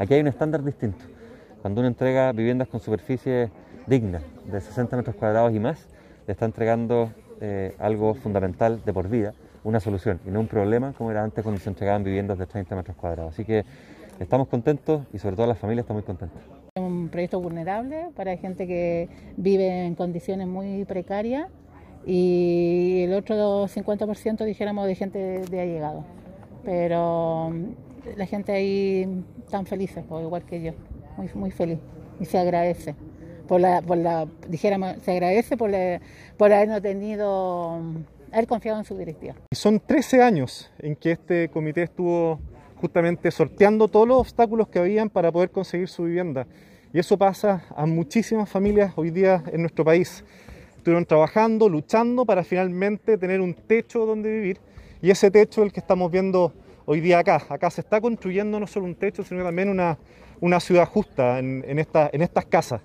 Aquí hay un estándar distinto. Cuando uno entrega viviendas con superficie digna, de 60 metros cuadrados y más, le está entregando eh, algo fundamental de por vida, una solución y no un problema como era antes cuando se entregaban viviendas de 30 metros cuadrados. Así que estamos contentos y sobre todo las familias están muy contentas. Es un proyecto vulnerable para gente que vive en condiciones muy precarias y el otro 50% dijéramos de gente de allegado. Pero la gente ahí tan felices, pues, igual que yo, muy, muy feliz y se agradece. Por la, por la, dijéramos, se agradece por, la, por habernos tenido, haber confiado en su directiva. Son 13 años en que este comité estuvo justamente sorteando todos los obstáculos que habían para poder conseguir su vivienda. Y eso pasa a muchísimas familias hoy día en nuestro país. Estuvieron trabajando, luchando para finalmente tener un techo donde vivir. Y ese techo el que estamos viendo hoy día acá. Acá se está construyendo no solo un techo, sino también una, una ciudad justa en, en, esta, en estas casas.